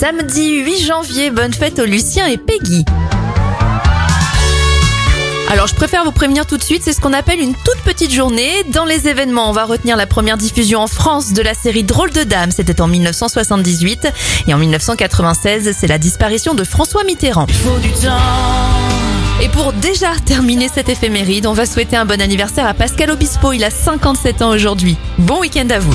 Samedi 8 janvier, bonne fête aux Lucien et Peggy. Alors je préfère vous prévenir tout de suite, c'est ce qu'on appelle une toute petite journée. Dans les événements, on va retenir la première diffusion en France de la série Drôle de Dame, c'était en 1978. Et en 1996, c'est la disparition de François Mitterrand. Et pour déjà terminer cette éphéméride, on va souhaiter un bon anniversaire à Pascal Obispo, il a 57 ans aujourd'hui. Bon week-end à vous